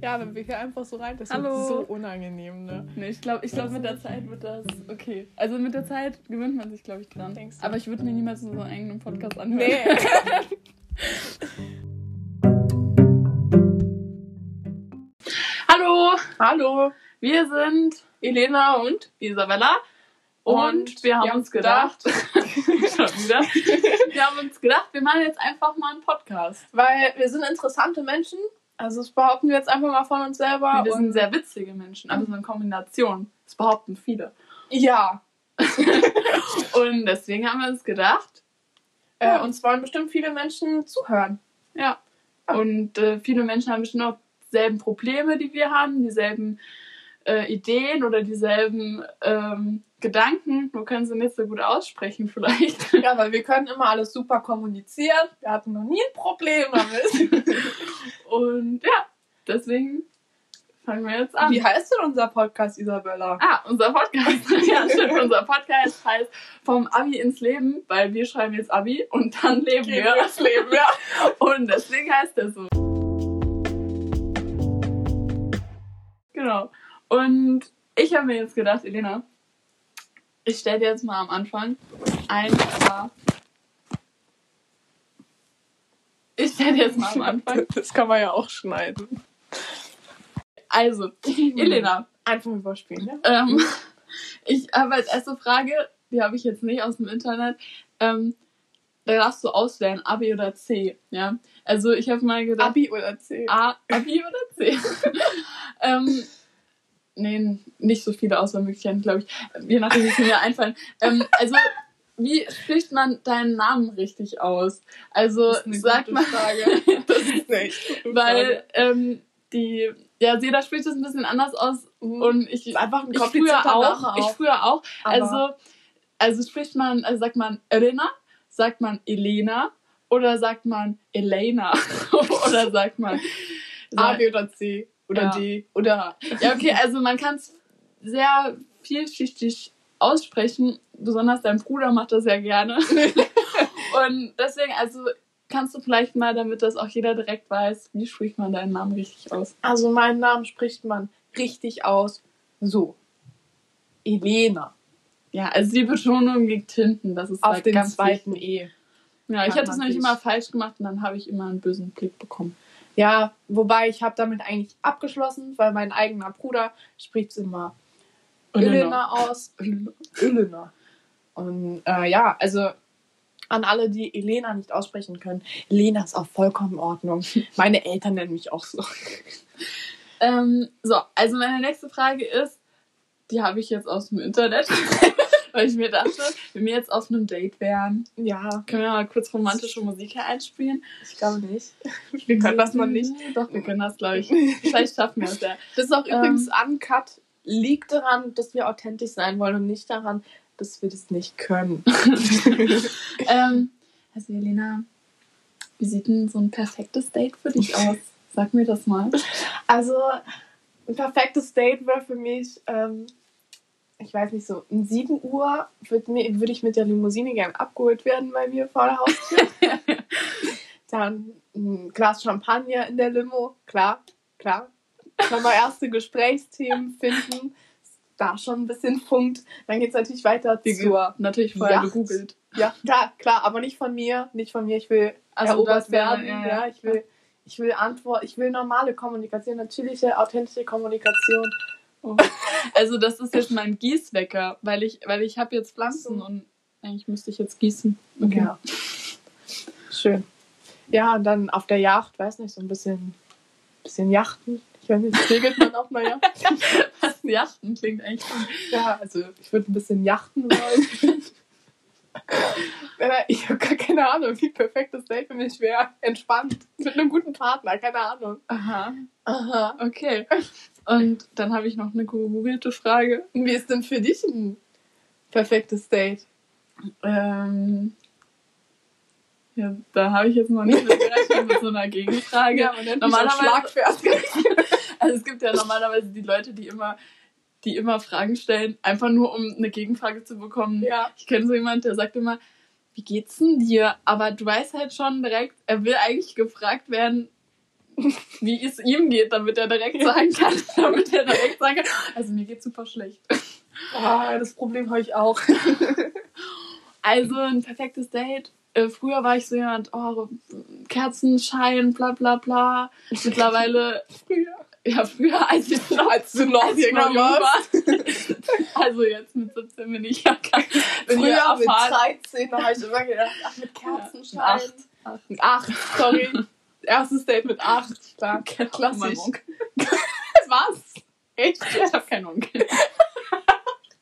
Ja, wenn wir hier einfach so rein, das Hallo. wird so unangenehm, ne? Nee, ich glaube, ich glaub, mit der Zeit wird das okay. Also mit der Zeit gewöhnt man sich, glaube ich, dran. Denkst du? Aber ich würde mir niemals so einen eigenen Podcast anhören. Nee. Hallo, Hallo, wir sind Elena und Isabella und, Und wir haben wir uns gedacht, wieder, wir haben uns gedacht, wir machen jetzt einfach mal einen Podcast. weil wir sind interessante Menschen. Also das behaupten wir jetzt einfach mal von uns selber. Wir sind sehr witzige Menschen, aber so eine Kombination. Das behaupten viele. ja, Und deswegen haben wir uns gedacht, äh, uns wollen bestimmt viele Menschen zuhören. Ja. Und äh, viele Menschen haben bestimmt auch dieselben Probleme, die wir haben, dieselben äh, Ideen oder dieselben ähm, Gedanken. Nur können sie nicht so gut aussprechen vielleicht. Ja, weil wir können immer alles super kommunizieren. Wir hatten noch nie ein Problem damit. Und ja, deswegen fangen wir jetzt an. Wie heißt denn unser Podcast, Isabella? Ah, unser Podcast. ja, stimmt. Unser Podcast heißt Vom Abi ins Leben, weil wir schreiben jetzt Abi und dann leben Gehen wir. das Leben, ja. Und deswegen heißt er so. Genau. Und ich habe mir jetzt gedacht, Elena, ich stelle dir jetzt mal am Anfang ein paar. Ich stelle dir jetzt mal am Anfang. Das kann man ja auch schneiden. Also, Elena, Einfach überspielen, ja? ähm, ich habe als erste Frage, die habe ich jetzt nicht aus dem Internet. Ähm, da darfst du auswählen, Abi oder C. Ja. Also ich habe mal gedacht. Abi oder C? A, Abi oder C? ähm, nee, nicht so viele Auswahlmöglichkeiten, glaube ich. Je nachdem, wie es mir einfallen. Ähm, also, wie spricht man deinen Namen richtig aus? Also, Das eine gute man, Frage. Das ist nicht. weil ähm, die, ja, jeder spricht es ein bisschen anders aus und ich, einfach ein ich komplizierter früher auch, Name ich auch. früher auch. Also, also spricht man, also sagt man Elena, sagt man Elena oder sagt man Elena oder sagt man A, B oder C oder Ja. D oder Ja, okay, also man kann es sehr vielschichtig aussprechen. Besonders dein Bruder macht das ja gerne. Und deswegen, also kannst du vielleicht mal, damit das auch jeder direkt weiß, wie spricht man deinen Namen richtig aus? Also meinen Namen spricht man richtig aus. So. Elena. Ja, also die Betonung liegt hinten. Das ist Auf halt den zweiten. E. Ja, ich habe das man nämlich immer falsch gemacht und dann habe ich immer einen bösen Blick bekommen. Ja, wobei ich habe damit eigentlich abgeschlossen, weil mein eigener Bruder spricht immer Elena aus. Elena. Und äh, ja, also an alle, die Elena nicht aussprechen können, Elena ist auch vollkommen in Ordnung. Meine Eltern nennen mich auch so. Ähm, so, also meine nächste Frage ist, die habe ich jetzt aus dem Internet, weil ich mir dachte, wenn wir jetzt auf einem Date wären, Ja, können wir mal kurz romantische Musik hier einspielen. ich glaube nicht. Wir können das mal nicht. Doch, wir können das, glaube ich. Vielleicht schaffen wir es ja. Das ist auch Ähm. übrigens uncut. Liegt daran, dass wir authentisch sein wollen und nicht daran, dass wir das nicht können. ähm, also Jelena, wie sieht denn so ein perfektes Date für dich aus? Sag mir das mal. Also, ein perfektes Date wäre für mich, ähm, ich weiß nicht, so um 7 Uhr würde würd ich mit der Limousine gern abgeholt werden bei mir vor der Haustür. Dann ein Glas Champagner in der Limo, klar, klar. Schon mal erste Gesprächsthemen finden, da schon ein bisschen funkt. Dann geht es natürlich weiter zur. Natürlich vorher Yacht. gegoogelt. Ja, klar, klar, aber nicht von mir, nicht von mir. Ich will Also erobert werden. ja, Ja, ja. ich will, ich will Antwort, ich will normale Kommunikation, natürliche, authentische Kommunikation. Oh. Also das ist jetzt mein Gießwecker, weil ich, weil ich habe jetzt Pflanzen und eigentlich müsste ich jetzt gießen. Ja. Schön. Ja, und dann auf der Yacht, weiß nicht, so ein bisschen, bisschen Yachten. Ich weiß nicht, segelt man auf einer Yacht? Was Yachten klingt eigentlich. Ja, also ich würde ein bisschen yachten wollen. Äh, Ich habe gar keine Ahnung, wie perfekt das Date für mich wäre. Entspannt. Mit einem guten Partner, keine Ahnung. Aha, Aha. okay. Und dann habe ich noch eine gegoogelte Frage. Wie ist denn für dich ein perfektes Date? Ähm, ja, da habe ich jetzt noch nicht mit gerechnet mit so einer Gegenfrage. nennt Normalerweise-. Also es gibt ja normalerweise die Leute, die immer, die immer Fragen stellen, einfach nur um eine Gegenfrage zu bekommen. Ja. Ich kenne so jemanden, der sagt immer, wie geht's denn dir? Aber du weißt halt schon direkt, er will eigentlich gefragt werden, wie es ihm geht, damit er direkt sagen kann, damit er direkt sagen kann, also mir geht's super schlecht. Oh, das Problem habe ich auch. Also ein perfektes Date. Äh, früher war ich so jemand, oh, Kerzenschein, bla bla bla. Mittlerweile, Früher. ja, früher, als ich noch, Als du noch als jünger warst. war. Also jetzt mit 17 bin ich ja kein, Früher ja mit erfahren. 13, da habe ich immer gedacht, ach, mit Kerzenschein. Acht. Acht. Mit 8, sorry. Erstes Date mit 8. Klar, Mein klassisch. Was? Echt? Ich habe keinen Onkel.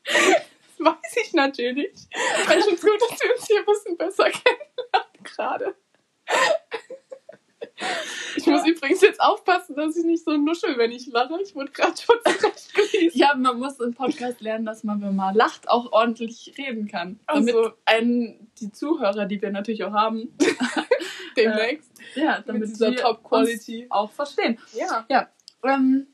Das weiß ich natürlich. Ich finde es gut, dass wir uns hier ein bisschen besser kennenlernen gerade. Ich muss übrigens jetzt aufpassen, dass ich nicht so nuschel, wenn ich lache. Ich wurde gerade schon zurechtgewiesen. Ja, man muss im Podcast lernen, dass man, wenn man lacht, auch ordentlich reden kann. Damit so. einen, die Zuhörer, die wir natürlich auch haben, Demnächst. ja, mit damit dieser die Top-Quality. uns auch verstehen. Ja. Ähm,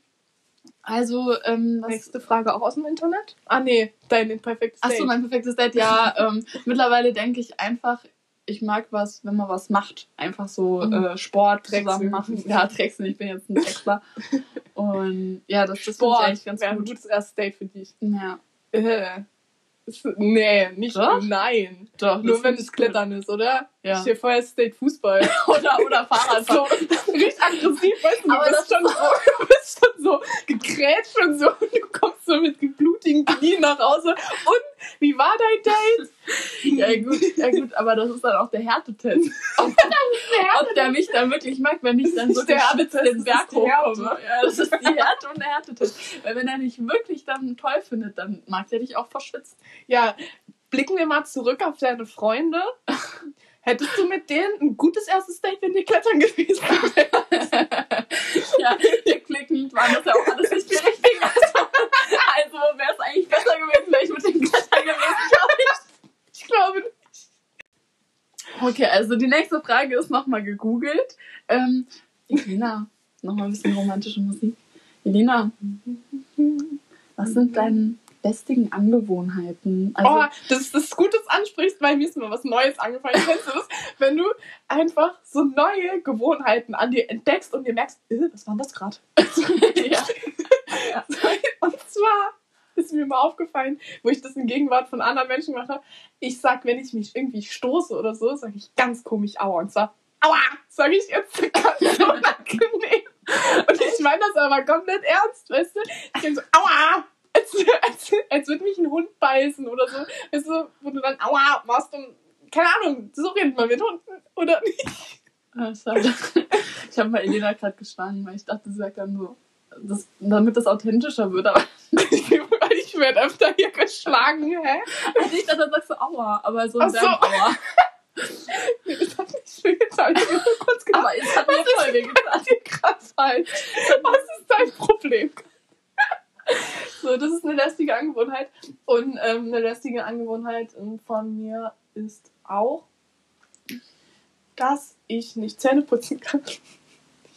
also, ähm, Nächste Frage auch aus dem Internet? Ah, nee, dein perfektes Date. Achso, mein perfektes Date. Ja, ähm, mittlerweile denke ich einfach, ich mag was, wenn man was macht. Einfach so Mhm. äh, Sport Drechseln. zusammen machen. Ja, Drechseln, ich bin jetzt ein Drechsler. Und ja, das, das finde ich Sport eigentlich ganz wäre ein gut. gutes erstes Date für dich. Ja, Äh. Nee, nicht Doch? nein. doch. Nur wenn es Klettern ist, oder? Ja. Ich stehe vorher Date Fußball. Oder, oder Fahrradfahren. so, richtig aggressiv, weißt du, Aber du das bist schon so, du bist schon so gegrätscht und so und du kommst so mit geblutigen Knien nach Hause. Und wie war dein Date? Ja gut, ja gut, aber das ist dann auch der Härtetest. Ob, ob der mich dann wirklich mag, wenn ich dann so Der geschwitzt den Berg hochkomme. Ja, das ist die Härte und der Härtetest. Weil wenn er dich wirklich dann toll findet, dann mag der dich auch verschwitzt. Ja, blicken wir mal zurück auf deine Freunde. Hättest du mit denen ein gutes erstes Date, wenn die klettern gewesen wären? ja, rückblickend waren das ja auch alles nicht die richtigen. Also, also wäre es eigentlich besser gewesen, wäre ich mit dem Klettern gewesen, glaube ich. Ich glaube nicht. Okay, also die nächste Frage ist nochmal gegoogelt. Ähm, Elina, nochmal ein bisschen romantische Musik. Elina, was sind deine besten Angewohnheiten? Also, oh, das ist das gut, dass du ansprichst, weil mir ist mal was Neues angefallen. Kennst du das? Wenn du einfach so neue Gewohnheiten an dir entdeckst und dir merkst, äh, was war das gerade? ja. Und zwar ist mir mal aufgefallen, wo ich das in Gegenwart von anderen Menschen gemacht habe. Ich sag, wenn ich mich irgendwie stoße oder so, sage ich ganz komisch Aua. Und zwar Aua, sage ich jetzt ganz unangenehm. Und ich meine das aber komplett ernst, weißt du? Ich denke so Aua, als, als, als würde mich ein Hund beißen oder so. Weißt du, wo du dann Aua machst und keine Ahnung, so redet man mit Hunden oder nicht. Ah. Ich habe mal Elena gerade geschlagen, weil ich dachte, sie sagt dann so, das, damit das authentischer wird. Aber ich werde öfter hier geschlagen, hä? ich dachte, dann sagst du Aua, aber so ein so. Aua. Das hat nicht viel getan. Ich nur kurz gedacht, Aber es hat mir voll dir krass falsch. Was ist dein Problem? So, das ist eine lästige Angewohnheit. Und ähm, eine lästige Angewohnheit ähm, von mir ist auch, dass ich nicht Zähne putzen kann.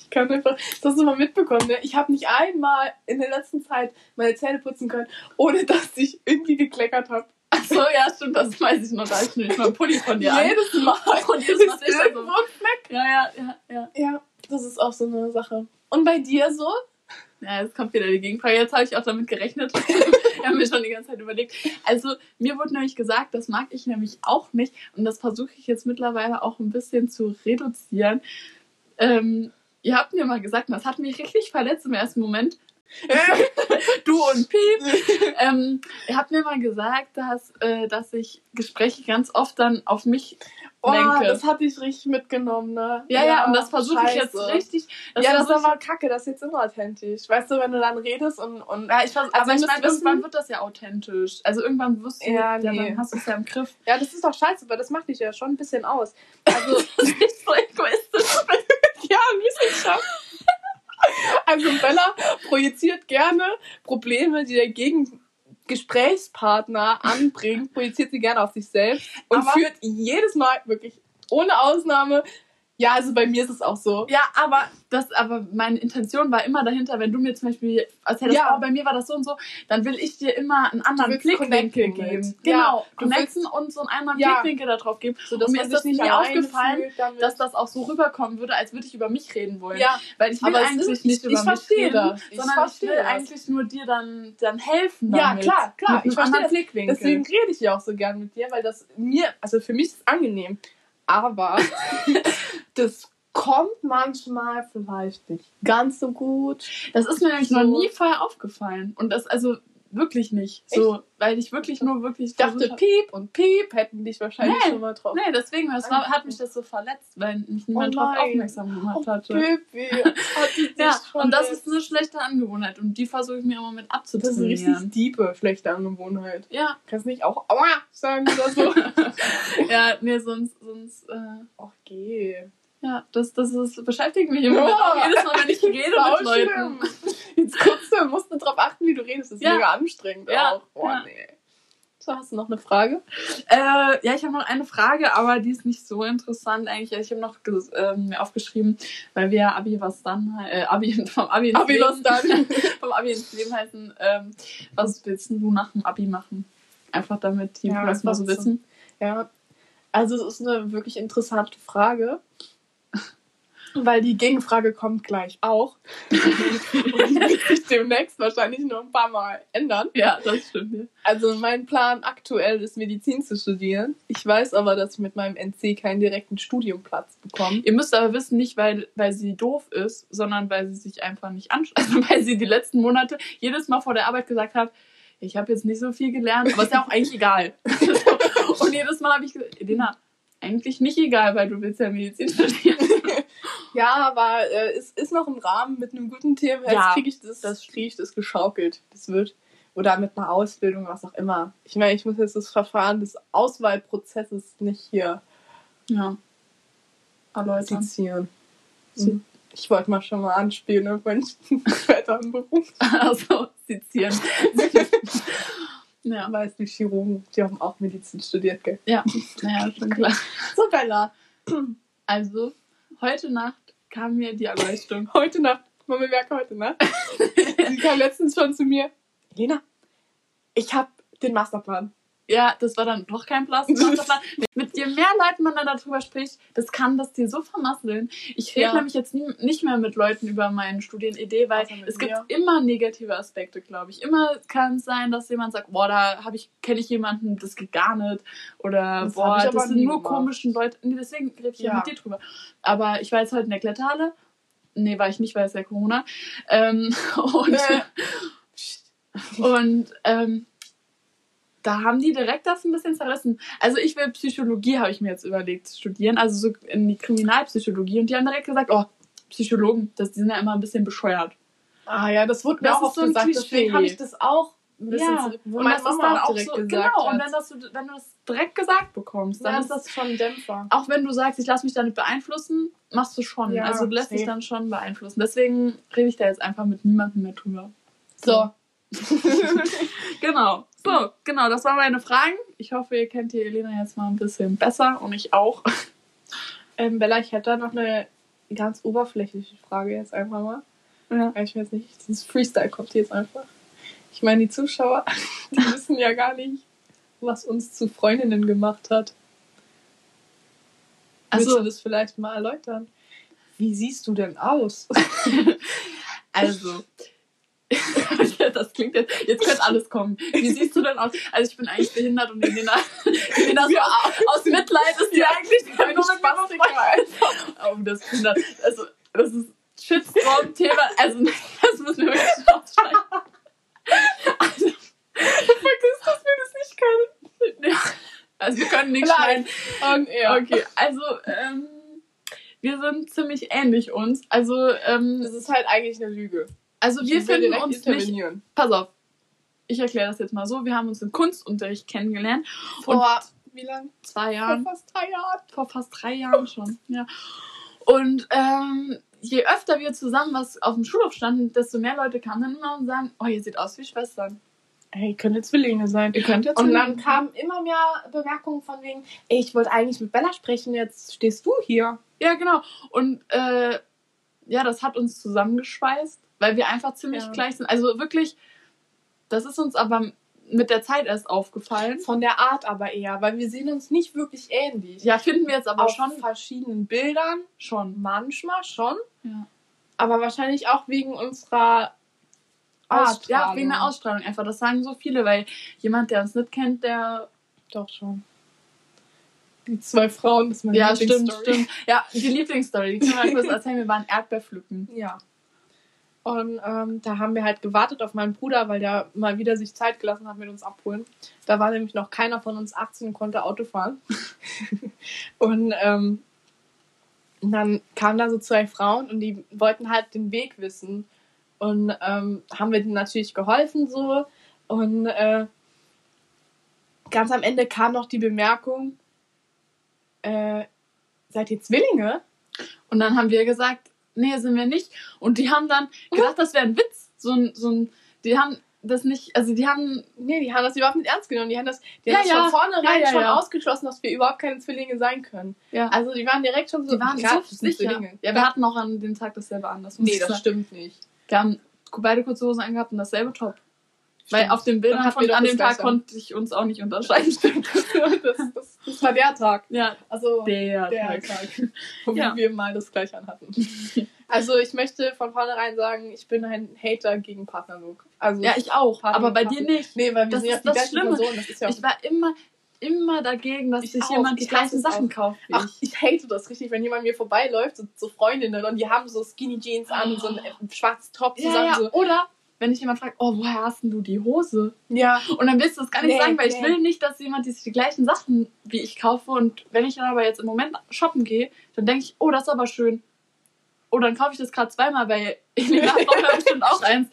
Ich kann einfach, das hast du mal mitbekommen, ne? Ich habe nicht einmal in der letzten Zeit meine Zähne putzen können, ohne dass ich irgendwie gekleckert habe. Ach so, ja, stimmt, das weiß ich noch. Da ich nicht mal einen Pulli von dir an. Jedes Mal. Und ist Mal ist irgendwo so. ein Fleck. Ja, ja, ja, ja. Ja, das ist auch so eine Sache. Und bei dir so? Ja, jetzt kommt wieder die Gegenfrage. Jetzt habe ich auch damit gerechnet. Wir haben mir schon die ganze Zeit überlegt. Also, mir wurde nämlich gesagt, das mag ich nämlich auch nicht. Und das versuche ich jetzt mittlerweile auch ein bisschen zu reduzieren. Ähm, ihr habt mir mal gesagt, und das hat mich richtig verletzt im ersten Moment. Du und Piep. ähm, ihr habt mir mal gesagt, dass, äh, dass ich Gespräche ganz oft dann auf mich Oh, lenke. das hatte ich richtig mitgenommen, ne? ja, ja, und das versuche ich jetzt richtig. ja, das ist aber kacke, das ist jetzt immer authentisch. Weißt du, wenn du dann redest und. und Ja, ich vers- Also aber ich meine, irgendwann wird das ja authentisch. Also irgendwann wirst du, Ja, ja, nee. dann hast du es ja im Griff. ja, das ist doch scheiße, aber das macht dich ja schon ein bisschen aus. Also, nicht so egoistisch. ja, schon. Also, Bella projiziert gerne Probleme, die der Gegen Gesprächspartner anbringt, projiziert sie gerne auf sich selbst und Aber- führt jedes Mal wirklich ohne Ausnahme Ja, also bei mir ist es auch so. Ja, aber das, aber meine Intention war immer dahinter, wenn du mir zum Beispiel erzählst, Ja. oh, bei mir war das so und so, dann will ich dir immer einen anderen Blickwinkel geben. mit. Genau, Ja, connecten und so einen anderen Ja. Blickwinkel darauf geben. So, und mir ist das nie alleine aufgefallen, dass das auch so rüberkommen würde, als würde ich über mich reden wollen. Ja, Weil ich will aber eigentlich nicht ich- über ich mich verstehe reden, das. Ich sondern verstehe ich will das. eigentlich nur dir dann, dann helfen Ja, damit. klar, klar. Mit Ich verstehe. Blickwinkel. deswegen rede ich ja auch so gern mit dir, weil das mir, also für mich ist es angenehm. Aber das kommt manchmal vielleicht nicht ganz so gut. Das ist mir nämlich So. noch nie vorher aufgefallen. Und das, also wirklich nicht. So, weil ich wirklich nur wirklich. Ich dachte, hab- Piep und Piep hätten dich wahrscheinlich Nee, schon mal drauf. Nee, deswegen, das war, hat mich das so verletzt, weil mich niemand Oh drauf aufmerksam gemacht Oh, hatte. Pipi, hat Ja, und das ist eine schlechte Angewohnheit und die versuche ich mir immer mit Das ist eine abzutrainieren. richtig diepe, schlechte Angewohnheit. Ja, Kannst nicht auch Aua sagen oder so. ja, nee, sonst, sonst, äh, Ach, geh. Ja, das, das ist, beschäftigt mich immer Ja. jedes Mal, wenn ich rede mit Leuten. Jetzt guckst du, musst du drauf achten, wie du redest. Das ist Ja. mega anstrengend Ja. auch. Oh, Ja. nee. So, hast du noch eine Frage? Äh, ja, ich habe noch eine Frage, aber die ist nicht so interessant eigentlich. Ich habe noch ähm, mir aufgeschrieben, weil wir Abi was dann, äh, Abi vom Abi ins Abi Leben, was dann. vom Abi ins Leben heißen. Ähm, was willst denn du nach dem Abi machen? Einfach damit die Ja, das mal so. wissen. Ja, also es ist eine wirklich interessante Frage. Weil die Gegenfrage kommt gleich auch. Und wird sich demnächst wahrscheinlich noch ein paar Mal ändern. Ja, das stimmt. Ja. Also mein Plan aktuell ist, Medizin zu studieren. Ich weiß aber, dass ich mit meinem NC keinen direkten Studiumplatz bekomme. Ihr müsst aber wissen, nicht weil, weil sie doof ist, sondern weil sie sich einfach nicht anschaut. Also weil sie die letzten Monate jedes Mal vor der Arbeit gesagt hat, ich habe jetzt nicht so viel gelernt, aber ist ja auch eigentlich egal. Und jedes Mal habe ich gesagt, Elena, eigentlich nicht egal, weil du willst ja Medizin studieren. Ja, aber äh, es ist noch im Rahmen mit einem guten Thema. Ja, Jetzt kriege ich das, das kriege ich das geschaukelt. Das wird oder mit einer Ausbildung, was auch immer. Ich meine, ich muss jetzt das Verfahren des Auswahlprozesses nicht hier Ja. Erläutern. sezieren. Mhm. Ich wollte mal schon mal anspielen auf meinen späteren Beruf. Also, sezieren. ja, Weißt du, die Chirurgen, die haben auch Medizin studiert, gell? ja, naja, schon klar. So, Bella. Also, heute Nacht kam mir die Erleuchtung. Heute Nacht, man bemerkt heute Nacht. Sie kam letztens schon zu mir. Lena, ich habe den Masterplan. Ja, das war dann doch kein Plan. Masterplan. Mit je mehr Leuten man dann darüber spricht, das kann das dir so vermasseln. Ich rede Ja. nämlich jetzt nie, nicht mehr mit Leuten über meine Studienidee, weil es gibt mir. immer negative Aspekte, glaube ich. Immer kann es sein, dass jemand sagt, boah, da habe ich kenne ich jemanden, das geht gar nicht oder Das boah, das sind nur komischen Leute. Nee, deswegen rede ich ja. Ja. mit dir drüber. Aber ich war jetzt heute in der Kletterhalle. Nee, war ich nicht, weil es ja Corona. Ähm, und Nee. und ähm, da haben die direkt das ein bisschen zerrissen. Also ich will Psychologie, habe ich mir jetzt überlegt, zu studieren. Also so in die Kriminalpsychologie. Und die haben direkt gesagt, oh, Psychologen, das, die sind ja immer ein bisschen bescheuert. Ah ja, das wurde mir Das auch ist oft so ein gesagt. Klischee. Deswegen habe ich das auch ein bisschen Ja, wo und das ist Mama dann auch so, genau, hat. und wenn, das, du- wenn du das direkt gesagt bekommst, dann ja, ist das, schon ein Dämpfer. auch wenn du sagst, ich lasse mich damit beeinflussen, machst du schon. Ja, also du lässt dich dann schon beeinflussen. Deswegen rede ich da jetzt einfach mit niemandem mehr drüber. So. Genau. So, genau, das waren meine Fragen. Ich hoffe, ihr kennt die Elena jetzt mal ein bisschen besser und ich auch. Ähm, Bella, ich hätte da noch eine ganz oberflächliche Frage jetzt einfach mal. Ja. Ich weiß nicht, dieses Freestyle kommt jetzt einfach. Ich meine, die Zuschauer, die wissen ja gar nicht, was uns zu Freundinnen gemacht hat. Willst Also, du das vielleicht mal erläutern? Wie siehst du denn aus? also. das klingt jetzt, jetzt könnte alles kommen. Wie siehst du denn aus? Also ich bin eigentlich behindert und Elena, Elena so Ja. aus, Mitleid ist die eigentlich bin nur mit Spastiker. befreundet. Oh, das ist behindert. Also, das ist Shitstorm-Thema. Also, das müssen wir wirklich rausschneiden. Also, Vergiss, dass wir das nicht können. ja. also wir können nichts schneiden. Ja. Okay, also ähm, wir sind ziemlich ähnlich uns. Also, ähm, Das ist halt eigentlich eine Lüge. Also wir finden uns nicht. Pass auf, ich erkläre das jetzt mal so. Wir haben uns im Kunstunterricht kennengelernt. Vor wie lang? Zwei Vor Jahren. fast drei Jahren. Vor fast drei Jahren schon. Ja. Und ähm, je öfter wir zusammen was auf dem Schulhof standen, desto mehr Leute kamen dann immer und sagen, oh, ihr seht aus wie Schwestern. Ey, können Zwillinge sein. Ihr könnt jetzt Und dann kamen immer mehr Bemerkungen von wegen, ey, ich wollte eigentlich mit Bella sprechen, jetzt stehst du hier. Ja, genau. Und äh, ja, das hat uns zusammengeschweißt, weil wir einfach ziemlich Ja. gleich sind. Also wirklich, das ist uns aber mit der Zeit erst aufgefallen. Von der Art aber eher, weil wir sehen uns nicht wirklich ähnlich. Ja, finden wir jetzt aber Auf schon. verschiedenen Bildern Schon. manchmal schon, Ja. aber wahrscheinlich auch wegen unserer Art, ja, wegen der Ausstrahlung einfach. Das sagen so viele, weil jemand, der uns nicht kennt, der. Doch schon. Die zwei Frauen, das ist meine Ja, stimmt, stimmt. Ja, die Lieblingsstory, die können wir kurz erzählen. Wir waren Erdbeer pflücken. Ja. Und ähm, da haben wir halt gewartet auf meinen Bruder, weil der mal wieder sich Zeit gelassen hat mit uns abholen. Da war nämlich noch keiner von uns 18 und konnte Auto fahren. und ähm, dann kamen da so zwei Frauen und die wollten halt den Weg wissen. Und ähm, haben wir denen natürlich geholfen so. Und äh, ganz am Ende kam noch die Bemerkung, äh, seid ihr Zwillinge? Und dann haben wir gesagt, nee, sind wir nicht. Und die haben dann gedacht, das wäre ein Witz. So ein, so ein, die haben das nicht, also die haben, Nee, die haben das überhaupt nicht ernst genommen. Die haben das, die Ja, haben das ja. von vornherein Ja, schon ausgeschlossen, dass wir überhaupt keine Zwillinge sein können. ja, Also die waren direkt schon so, die waren so sicher. Zwillinge. Ja, wir hatten auch an dem Tag dasselbe an. Das muss nee, das sagen. stimmt nicht. Wir haben beide kurze Hosen angehabt und dasselbe Top. Weil Stimmt. auf den Bildern von an dem Tag konnte ich uns auch nicht unterscheiden. das, das, das war der Tag. ja, Also der, der Tag. Tag, wo Ja. wir mal das gleiche anhatten. Also ich möchte von vornherein sagen, ich bin ein Hater gegen Partnerlook. Also Ja, ich auch, Partner- aber bei dir nicht. Nee, weil wir Das sind ja die das gleichen Schlimme. Personen. Das ist ja Ich war immer, immer dagegen, dass Ich sich auch. jemand die gleichen Sachen kauft Ach, ich. hate das richtig, wenn jemand mir vorbeiläuft, so, so Freundinnen, und die haben so Skinny Jeans an und so ein äh, schwarzes Top Ja, zusammen. ja. So. Oder wenn dich jemand fragt, oh, woher hast denn du die Hose? ja. Und dann willst du das gar nicht Nee, sagen, weil ich nee. will nicht, dass jemand die sich die gleichen Sachen wie ich kaufe. Und wenn ich dann aber jetzt im Moment shoppen gehe, dann denke ich, oh, das ist aber schön. Oh, dann kaufe ich das gerade zweimal, weil Elina braucht ja bestimmt auch eins.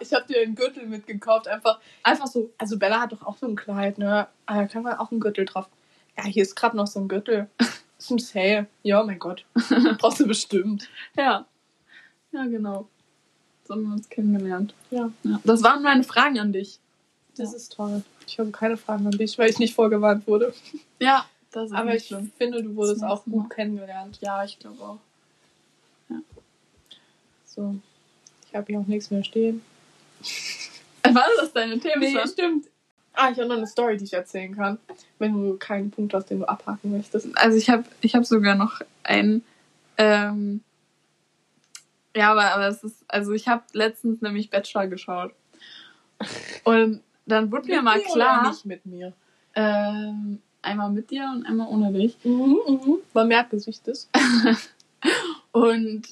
Ich habe dir einen Gürtel mitgekauft, einfach. Einfach so. Also Bella hat doch auch so ein Kleid, ne? Ah, Da kann man auch einen Gürtel drauf. Ja, hier ist gerade noch so ein Gürtel. Das ist ein Sale. Ja, mein Gott. Brauchst du bestimmt. Ja. Ja, genau. So haben wir uns kennengelernt. Ja. Ja. Das waren meine Fragen an dich. Das ist toll. Ich habe keine Fragen an dich, weil ich nicht vorgewarnt wurde. Ja, das ist Aber ich schlimm. finde, du wurdest auch gut kennengelernt. Ja, ich glaube auch. So. Ich habe hier auch nichts mehr stehen. War das deine Themen schon? stimmt. Ah, ich habe noch eine Story, die ich erzählen kann. Wenn du keinen Punkt hast, den du abhaken möchtest. Also ich habe ich hab sogar noch einen. Ähm, ja, aber, aber es ist, also ich habe letztens nämlich Bachelor geschaut. Und dann wurde mir mal mir oder klar, nicht mit mir. ähm, einmal mit dir und einmal ohne dich. Mhm, mhm. Man merkt, dass ich das. Und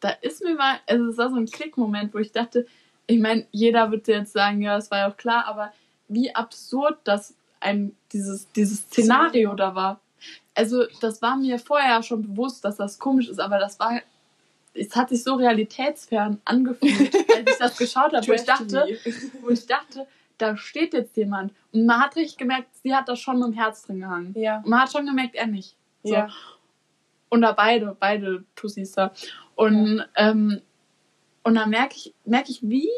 da ist mir mal, also es war so ein Klickmoment, wo ich dachte, ich meine, jeder wird jetzt sagen, ja, das war ja auch klar, aber wie absurd das ein, dieses, dieses Szenario da war. Also, das war mir vorher schon bewusst, dass das komisch ist, aber das war, es hat sich so realitätsfern angefühlt, als ich das geschaut habe, wo ich dachte, wo ich dachte, da steht jetzt jemand. Und man hat richtig gemerkt, sie hat da schon mit dem Herz drin gehangen. Ja. Und man hat schon gemerkt, er nicht. So. Ja. Und da beide, beide Tussis da. Und, ähm, und dann merke ich, merke ich, wie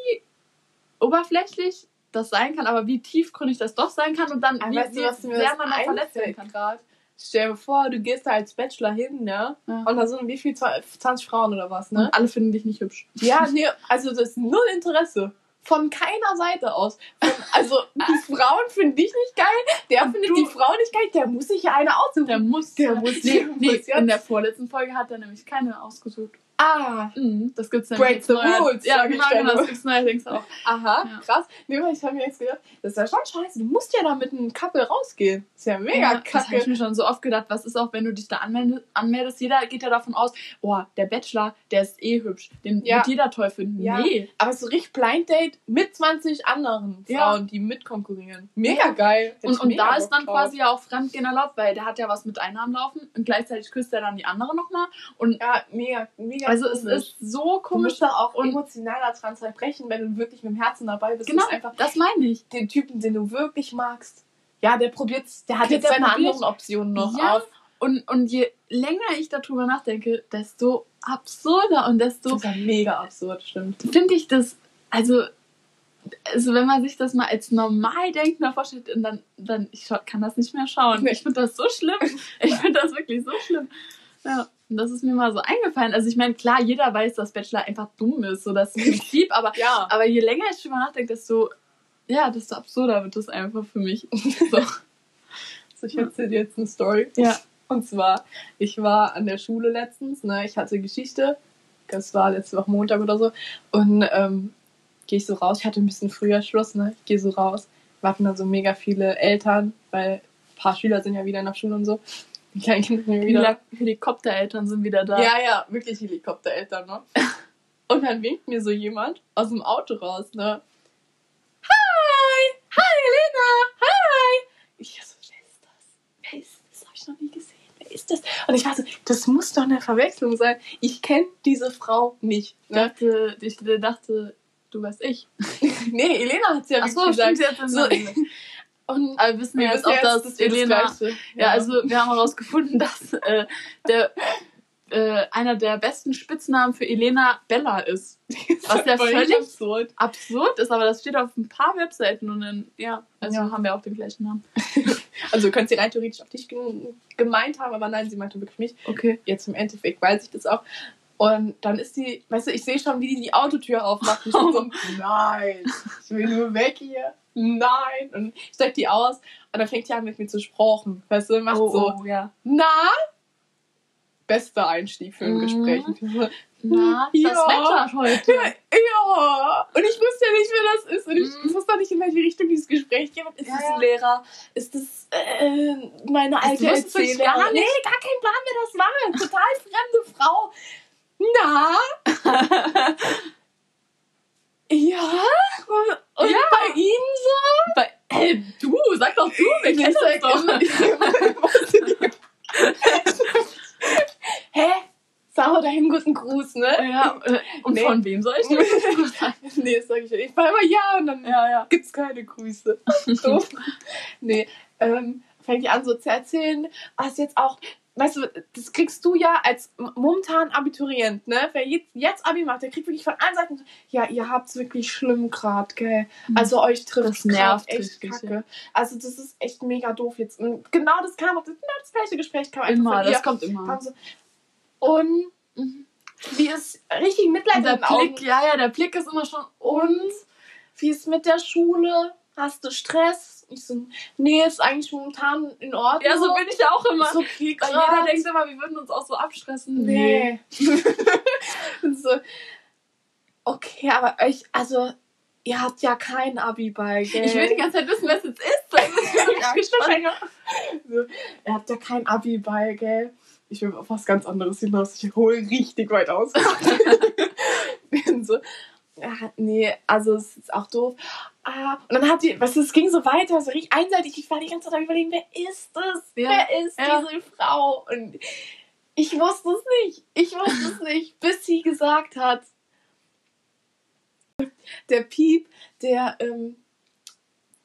oberflächlich das sein kann, aber wie tiefgründig das doch sein kann und dann Aber wie, weißt du, wie sehr man da verletzt werden kann. gerade? Stell dir vor, du gehst da als Bachelor hin, ne? Ja. Und da sind wie viel? 20 Frauen oder was, ne? Und alle finden dich nicht hübsch. Ja, nee, also das ist null Interesse. Von keiner Seite aus. Von, also die Frauen finden dich nicht geil, der Und findet du- die Frau nicht geil, der muss sich ja eine aussuchen. Der muss. Der muss- Nee, der nee, muss jetzt. in der vorletzten Folge hat er nämlich keine ausgesucht. Ah, Mhm, das gibt's nämlich Break the rules, Ja, genau, genau, das gibt's neuerdings auch. aha, Ja. krass. Nee, ich habe mir jetzt gedacht, das ist ja schon scheiße. Du musst ja da mit einem Couple rausgehen. ist ja mega ja, Das habe ich kacke. mir schon so oft gedacht. Was ist auch, wenn du dich da anmeldest? anmeldest? Jeder geht ja davon aus, oh, der Bachelor, der ist eh hübsch. Den Ja. wird jeder toll finden. Ja. Nee. Aber so richtig Blind Date mit 20 anderen Ja. Frauen, die mitkonkurrieren. Mega geil. Hätte Und, und mega da ist dann drauf. quasi ja auch Fremdgehen erlaubt, weil der hat ja was mit einer am Laufen und gleichzeitig küsst er dann die andere nochmal. Und Ja, mega, mega also es ist so Du komisch. musst da auch und- emotional daran zerbrechen, wenn du wirklich mit dem Herzen dabei bist. Genau, einfach das meine ich. den Typen, den du wirklich magst. Ja, der probiert's, der hat Der jetzt seine probiert- anderen Optionen noch Ja. auf. Und, und je länger ich darüber nachdenke, desto absurder und desto Das ist ja mega absurd, stimmt. finde ich das, also, also wenn man sich das mal als normal denkender vorstellt, und dann, dann ich kann das nicht mehr schauen. Nee. Ich finde das so schlimm. Ich finde das wirklich so schlimm. Ja, und das ist mir mal so eingefallen. Also ich meine, klar, jeder weiß, dass Bachelor einfach dumm ist, so das Prinzip, aber, Ja. aber je länger ich drüber nachdenke, desto, ja, desto absurder wird das einfach für mich. So. Also ich erzähle dir jetzt eine Story. Ja. Und zwar, ich war an der Schule letztens, ne, ich hatte Geschichte, das war letzte Woche Montag oder so, und ähm, gehe ich so raus, ich hatte ein bisschen früher Schluss, ne, ich gehe so raus, warten da so mega viele Eltern, weil ein paar Schüler sind ja wieder in der Schule und so. Die kleinen Kinder sind wieder. Heli Helikoptereltern sind wieder da. Ja, ja, wirklich Helikoptereltern, ne? Und dann winkt mir so jemand aus dem Auto raus, ne? Hi! Hi, Elena! Hi! Ich so, wer ist das? Wer ist das? Hab ich noch nie gesehen. Wer ist das? Und ich war so, das muss doch eine Verwechslung sein. Ich kenne diese Frau nicht. Ich Ne? dachte, ich dachte, du weißt ich. Nee, Elena hat ja Ach so, gesagt. stimmt, sie hat's So, gesagt. und Aber wir wissen wir ja jetzt auch, dass das Elena. Gleiche. Ja, also wir haben herausgefunden, dass äh, der, äh, einer der besten Spitznamen für Elena Bella ist. Was ja völlig absurd. absurd ist, aber das steht auf ein paar Webseiten und dann, ja, also Ja. haben wir auch den gleichen Namen. Also könnte sie rein theoretisch auf dich ge- gemeint haben, aber nein, sie meinte wirklich mich. Okay. jetzt im Endeffekt weiß ich das auch. Und dann ist die, weißt du, ich sehe schon, wie die die Autotür aufmacht. Und ich bin so, nein, ich will nur weg hier. Nein. Und ich steig die aus und dann fängt die an mit mir zu sprechen. Weißt du, macht so, oh, ja. na? Bester Einstieg für ein Mhm. Gespräch. Na, Ja. das Wetter heute. ja. Und ich wusste ja nicht, wer das ist. Und ich Mhm. wusste auch nicht, in welche Richtung dieses Gespräch geht. Ist Ja, das ja. ein Lehrer? Ist das äh, meine Also, alte wirklich Erzählerin? gar nicht? Nee, gar kein Plan, wer das war. Total fremde Frau. Na? ja? Und Ja. bei Ihnen so? Bei, hey, du, sag doch du, wir kennen sag doch. immer- Hä? Sag mal dahin guten Gruß, ne? Ja, äh, und Nee. von wem soll ich das? Nee, das sag ich nicht. Ich war immer ja und dann Ja, ja. gibt's keine Grüße. Doof. nee, ähm, fängt die an so zu erzählen, was jetzt auch, weißt du, das kriegst du ja als momentan Abiturient, ne? Wer jetzt, jetzt Abi macht, der kriegt wirklich von allen Seiten, so, ja, ihr habt's wirklich schlimm grad, gell? Also euch trifft nervt echt richtig, kacke. ja. Also das ist echt mega doof jetzt. Und genau das kam, auch- genau das gleiche Gespräch kam einfach Immer, das kommt immer. Und Mhm. wie es richtig Mitleid der den Augen Blick, ja, ja, der Blick ist immer schon. und wie ist mit der Schule? Hast du Stress? Ich so, nee, ist eigentlich momentan in Ordnung. Ja, so bin ich auch immer. Ist okay, grad. jeder denkt immer, wir würden uns auch so abstressen. nee. Und so, okay, aber euch, also, ihr habt ja kein Abi bei, gell? Ich will die ganze Zeit wissen, was es jetzt ist. Das ist Ja, so, ihr habt ja kein Abi bei, gell? Ich will auf was ganz anderes hinaus. Ich hole richtig weit aus. Bin so, ja, nee, also es ist auch doof. Ah, und dann hat die, was es ging so weiter, so richtig einseitig. Ich war die ganze Zeit am überlegen, wer ist das? Ja, Wer ist ja. diese Frau? Und ich wusste es nicht. Ich wusste es nicht, bis sie gesagt hat, der Piep, der, ähm,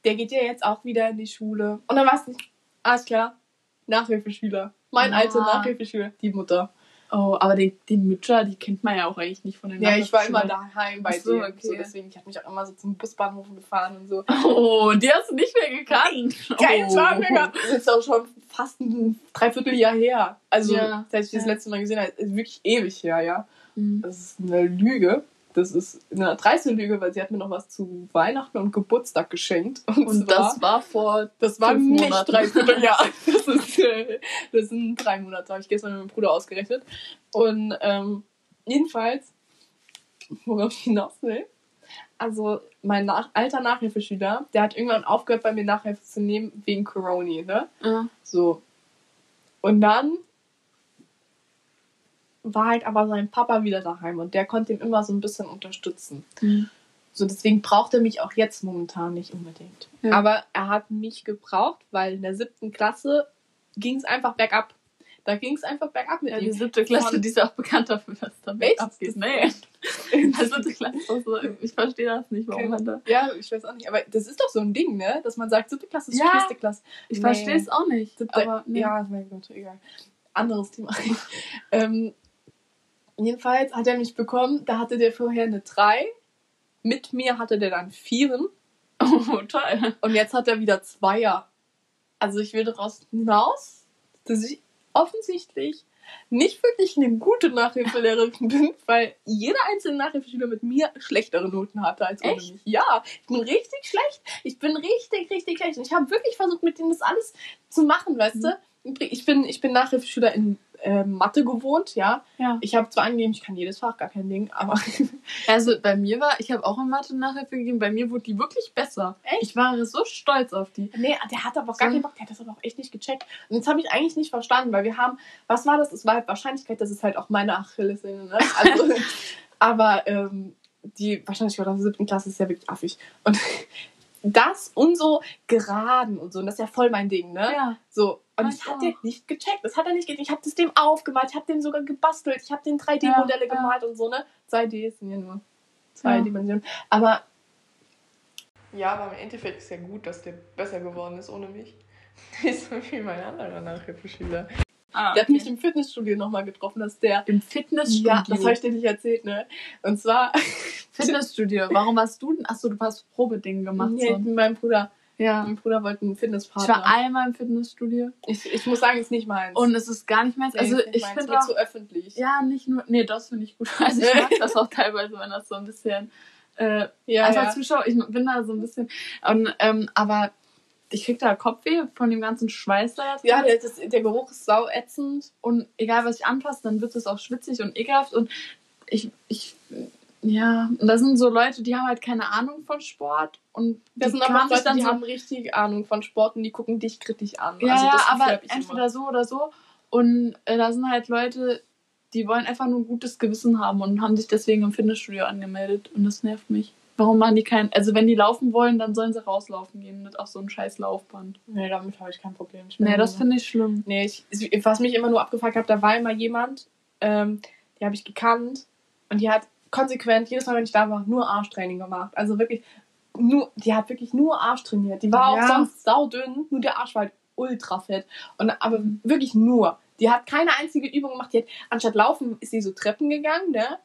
der geht ja jetzt auch wieder in die Schule. Und dann war es nicht, alles klar, Nachhilfeschüler. Mein Ah. alter Nachhilfeschüler, die Mutter. Oh, aber die, die Mütter, die kennt man ja auch eigentlich nicht von den Ja, ich war immer daheim bei so, dir. okay. So, deswegen, ich habe mich auch immer so zum Busbahnhof gefahren und so. Oh, die hast du nicht mehr gekannt. Geil, oh. das war mega. Das ist auch schon fast ein Dreivierteljahr her. Also, Ja. seit ich das Ja. letzte Mal gesehen habe, ist wirklich ewig her, ja. Hm. Das ist eine Lüge. Das ist eine dreiste Lüge, weil sie hat mir noch was zu Weihnachten und Geburtstag geschenkt. Und, Und zwar, das war vor. das war nicht Monaten. Dreivierteljahr. Das, ist, äh, das sind drei Monate, habe ich gestern mit meinem Bruder ausgerechnet. Und ähm, jedenfalls, worauf ich hinaus will, also mein nach alter Nachhilfeschüler, der hat irgendwann aufgehört, bei mir Nachhilfe zu nehmen, wegen Corona, ne? Ja. So. Und dann war halt aber sein Papa wieder daheim und der konnte ihn immer so ein bisschen unterstützen. Hm. So, deswegen braucht er mich auch jetzt momentan nicht unbedingt. Ja. Aber er hat mich gebraucht, weil in der siebten Klasse ging es einfach bergab. Da ging es einfach bergab mit Ja, ihm. die siebte Klasse, Von- die ist ja auch bekannt dafür, was da Echt? abgeht. Nee. Die siebte Klasse ist auch so, ich verstehe das nicht, warum man da. Ja, ich weiß auch nicht. Aber das ist doch so ein Ding, ne? Dass man sagt, siebte Klasse ist Ja. schwerste Klasse. Ich Nee. verstehe es auch nicht. Siebte, aber nee. Ja, mein Gott, egal. Anderes Thema. ähm, jedenfalls hat er mich bekommen, da hatte der vorher eine 3. Mit mir hatte der dann Vieren. Oh, toll. Und jetzt hat er wieder Zweier. Also ich will daraus hinaus, dass ich offensichtlich nicht wirklich eine gute Nachhilfelehrerin bin, weil jeder einzelne Nachhilfeschüler mit mir schlechtere Noten hatte als ohne mich. Ja, ich bin richtig schlecht. Ich bin richtig, richtig schlecht. Und ich habe wirklich versucht, mit denen das alles zu machen, weißt du? Ich bin, ich bin Nachhilfeschüler in äh, Mathe gewohnt, ja. Ja. Ich habe zwar angegeben, ich kann jedes Fach, gar kein Ding, aber Also bei mir war, ich habe auch in Mathe Nachhilfe gegeben, bei mir wurde die wirklich besser. Echt? Ich war so stolz auf die. Nee, der hat aber auch gar So. keinen Bock, der hat das aber auch echt nicht gecheckt. Und jetzt habe ich eigentlich nicht verstanden, weil wir haben, was war das? Es war halt Wahrscheinlichkeit, das ist halt auch meine Achillessehne, ne? Also, aber ähm, die Wahrscheinlichkeit aus der siebten Klasse ist ja wirklich affig. Und das und so geraden und so, und das ist ja voll mein Ding, ne? Ja. So. Und Ich das hat der nicht gecheckt. Das hat er nicht gecheckt. Ich habe das dem aufgemalt, ich habe den sogar gebastelt, ich habe den 3D-Modelle Ja, ja. gemalt und so, ne? 2D sind ja nur zwei Ja. Dimensionen. Aber ja, aber im Endeffekt ist ja gut, dass der besser geworden ist ohne mich. Ist so wie mein anderer Nachhilfeschüler. Ah, Der hat mich im Fitnessstudio nochmal getroffen, dass der. im Fitnessstudio. Ja, das habe ich dir nicht erzählt, ne? Und zwar. Fitnessstudio. Warum warst du denn? Achso, du hast Probeding gemacht. Nee, so. mit meinem Bruder. Ja. Mein Bruder wollte einen Ich Fitnesspartner. war einmal im Fitnessstudio Ich, ich muss sagen, ist nicht meins. und es ist gar nicht meins. Nee, Also nicht ich finde Mir auch, zu öffentlich. ja, nicht nur, nee, das finde ich gut. Also ich mag das auch teilweise, wenn das so ein bisschen, äh, ja, einfach ja. Zuschauer, ich bin da so ein bisschen, und, ähm, aber ich krieg da Kopfweh von dem ganzen Schweiß da. drin. Ja, der, das, der Geruch ist sau ätzend. und egal was ich anfasse, dann wird es auch schwitzig und ekelhaft und ich, ich, ja, und da sind so Leute, die haben halt keine Ahnung von Sport und Das sind aber Leute, die so, haben richtig Ahnung von Sport und die gucken dich kritisch an. ja, also ja, aber entweder immer. so oder so und äh, da sind halt Leute, die wollen einfach nur ein gutes Gewissen haben und haben sich deswegen im Fitnessstudio angemeldet und das nervt mich. Warum machen die kein, also wenn die laufen wollen, dann sollen sie rauslaufen gehen, nicht auf so ein scheiß Laufband. Nee, damit habe ich kein Problem. Ich Nee, das finde ich schlimm. Nee, ich, was mich immer nur abgefuckt hat, da war immer jemand, ähm, die habe ich gekannt und die hat konsequent, jedes Mal, wenn ich da war, nur Arschtraining gemacht. Also wirklich, nur, die hat wirklich nur Arsch trainiert. Die war auch Ja. sonst saudünn, nur der Arsch war halt ultra fett. Und, aber wirklich nur. Die hat keine einzige Übung gemacht. Die hat, anstatt laufen, ist sie so Treppen gegangen, ne?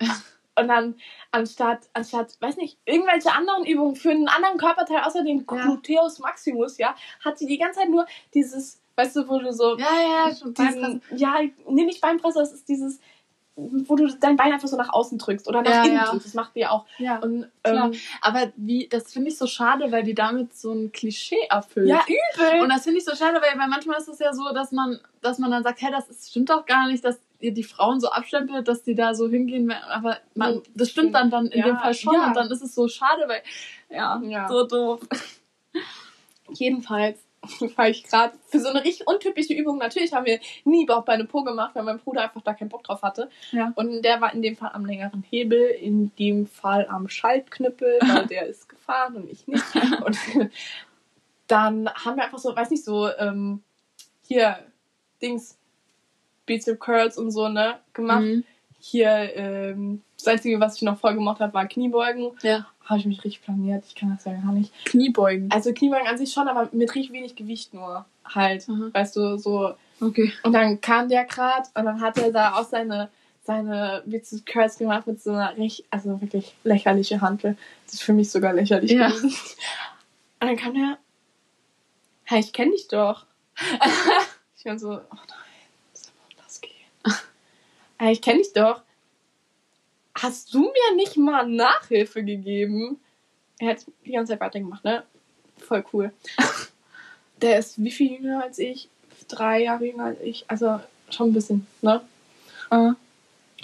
Und dann, anstatt, anstatt, weiß nicht, irgendwelche anderen Übungen für einen anderen Körperteil außer den Ja. Gluteus Maximus, ja, hat sie die ganze Zeit nur dieses, weißt du, wo du so, Ja, ja, ja, schon diesen, ja, nee, nicht Beinpresse, das ist dieses, wo du dein Bein einfach so nach außen drückst oder nach Ja, innen ja. drückst. Das macht die auch. ja. Und, ähm, Aber wie, das finde ich so schade, weil die damit so ein Klischee erfüllt. ja, übel. Und das finde ich so schade, weil, weil manchmal ist es ja so, dass man, dass man dann sagt, hä, das ist, stimmt doch gar nicht, dass ihr die Frauen so abstempelt, dass die da so hingehen. Aber man, das stimmt dann, dann in dem Fall schon. Und dann ist es so schade, weil, ja, Ja. so doof. Jedenfalls war ich gerade für so eine richtig untypische Übung. Natürlich haben wir nie Bauchbeine Po gemacht, weil mein Bruder einfach da keinen Bock drauf hatte. Ja. Und der war in dem Fall am längeren Hebel, in dem Fall am Schaltknüppel, weil der ist gefahren und ich nicht. Und dann haben wir einfach so, weiß nicht, so ähm, hier Dings, Bizep Curls und so, ne, gemacht. Mhm. Hier, ähm, das Einzige, was ich noch voll gemacht habe, war Kniebeugen. Ja. Habe ich mich richtig planiert. Ich kann das ja gar nicht. Kniebeugen. Also Kniebeugen an sich schon, aber mit richtig wenig Gewicht nur. Halt. Mhm. Weißt du, so. Okay. Und dann kam der grad und dann hat er da auch seine, seine Bizep Curls gemacht mit so einer richtig, also wirklich lächerliche Hantel. Das ist für mich sogar lächerlich Ja. gewesen. Und dann kam der, hey, ich kenne dich doch. ich war so, oh nein, soll das gehen? hey, ich kenne dich doch. Hast du mir nicht mal Nachhilfe gegeben? Er hat die ganze Zeit weitergemacht, ne? Voll cool. Der ist wie viel jünger als ich? Drei Jahre jünger als ich. Also schon ein bisschen, ne? Äh.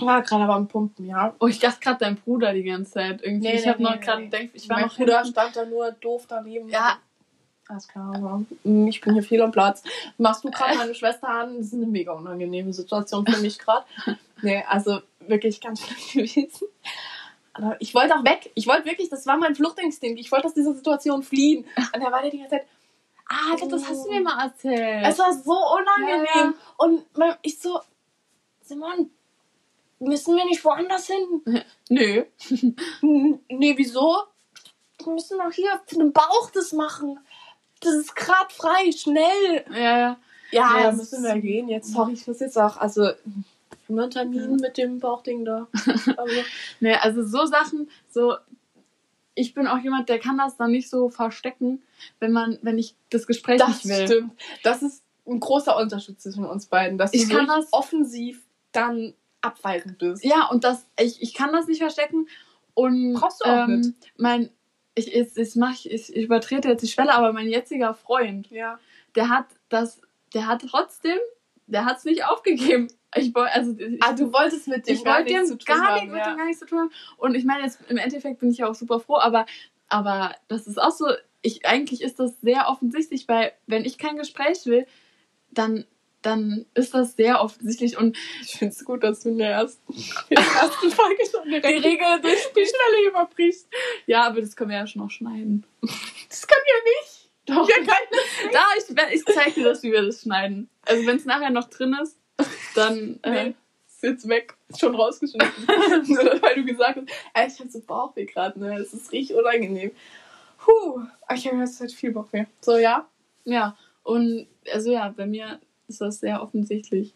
War gerade aber am Pumpen, ja. Oh, ich dachte gerade dein Bruder die ganze Zeit irgendwie. Nee, ich nee, habe noch nee, gerade nee. gedacht, ich war mein noch Bruder hinten. stand da nur doof daneben. Ja. Alles klar, aber ich bin hier fehl am Platz. Machst du gerade meine Schwester an? Das ist eine mega unangenehme Situation für mich gerade. Nee, also wirklich ganz schlimm gewesen. Aber ich wollte auch weg. Ich wollte wirklich, das war mein Fluchtinstinkt. Ich wollte aus dieser Situation fliehen. Und er war der die ganze Zeit, Ah, das, das hast du mir mal erzählt. es war so unangenehm. Ja, ja. Und ich so, Simon, müssen wir nicht woanders hin? Nö. N- Nee, wieso? Wir müssen doch hier für den Bauch das machen. Das ist gerade frei, schnell. Ja, ja. Ja, Ja, müssen wir gehen. Jetzt, sorry, ich muss jetzt auch, also, wir haben einen Termin mit dem Bauchding da. Also, Nee, also so Sachen, so ich bin auch jemand, der kann das dann nicht so verstecken, wenn man, wenn ich das Gespräch das nicht will. stimmt. Das ist, ein großer Unterschied zwischen uns beiden, dass Ich du kann das- offensiv dann abweisend bist. Ja, und das, ich, ich kann das nicht verstecken. Und Brauchst du auch ähm, nicht. mein, ich, ich, ich, mach, ich, ich übertrete jetzt die Schwelle, aber mein jetziger Freund, Ja. der hat das, der hat trotzdem, der hat es nicht aufgegeben. Ich wollte, also ich, Ah, du wolltest mit dem ich gar wollte nichts dem zu tun gar, haben. nicht, mit ja. dem gar nichts zu tun haben. Und ich meine, jetzt im Endeffekt bin ich ja auch super froh, aber, aber das ist auch so, ich, eigentlich ist das sehr offensichtlich, weil wenn ich kein Gespräch will, dann, dann ist das sehr offensichtlich und Ich finde es gut, dass du in der ersten, in der ersten Folge schon direkt die Regel durch die Schwelle überbrichst. ja, aber das können wir ja schon noch schneiden. Das kann ja nicht. Doch. Wir können Da, ich, ich zeig dir das, wie wir das schneiden. Also wenn es nachher noch drin ist, dann äh, Nee. Ist jetzt weg. Ist schon rausgeschnitten. Weil du gesagt hast, ich hab so Bauchweh gerade, ne? Es ist richtig unangenehm. Puh. Ich habe jetzt halt viel Bauchweh. So, ja? ja. Und also ja, bei mir ist das sehr offensichtlich.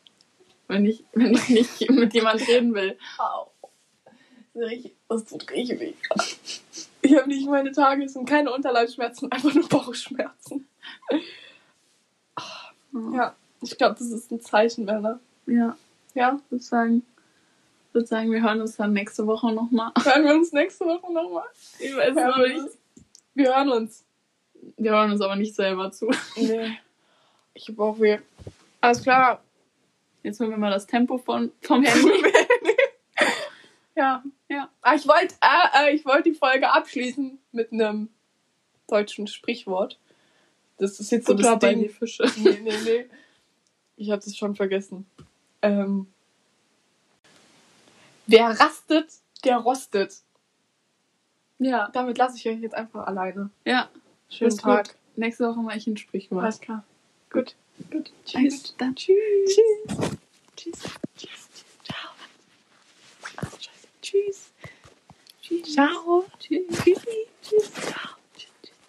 Wenn ich, wenn ich nicht mit jemand reden will. Au. Das tut richtig weh. Ich habe nicht meine Tage, es sind keine Unterleibsschmerzen, einfach nur Bauchschmerzen. Ja, ich glaube, das ist ein Zeichen, Männer. Ja, Ja, ich würde sagen, würde sagen, wir hören uns dann nächste Woche nochmal. hören wir uns nächste Woche nochmal. Ich weiß Hören noch nicht. Wir hören uns. Wir hören uns aber nicht selber zu. Nee. Ich hab auch weh. Alles klar. Jetzt hören wir mal das Tempo von, vom Handy. ja. Ja. Ah, ich wollte äh, äh, ich wollt die Folge abschließen mit einem deutschen Sprichwort. Das ist jetzt so Butter das bei Ding. die Fische. Nee, nee, nee. Ich habe das schon vergessen. Ähm, wer rastet, der rostet. Ja, Damit lasse ich euch jetzt einfach alleine. ja. Schönen Ist gut. Tag. Nächste Woche mache ich ein Sprichwort. Alles klar. Gut. Gut. Tschüss. Dann tschüss. Tschüss. Tschüss. Tschüss. Tschüss. Tschüss. Ciao. Tschüss. Tschüssi. Tschüss. Ciao.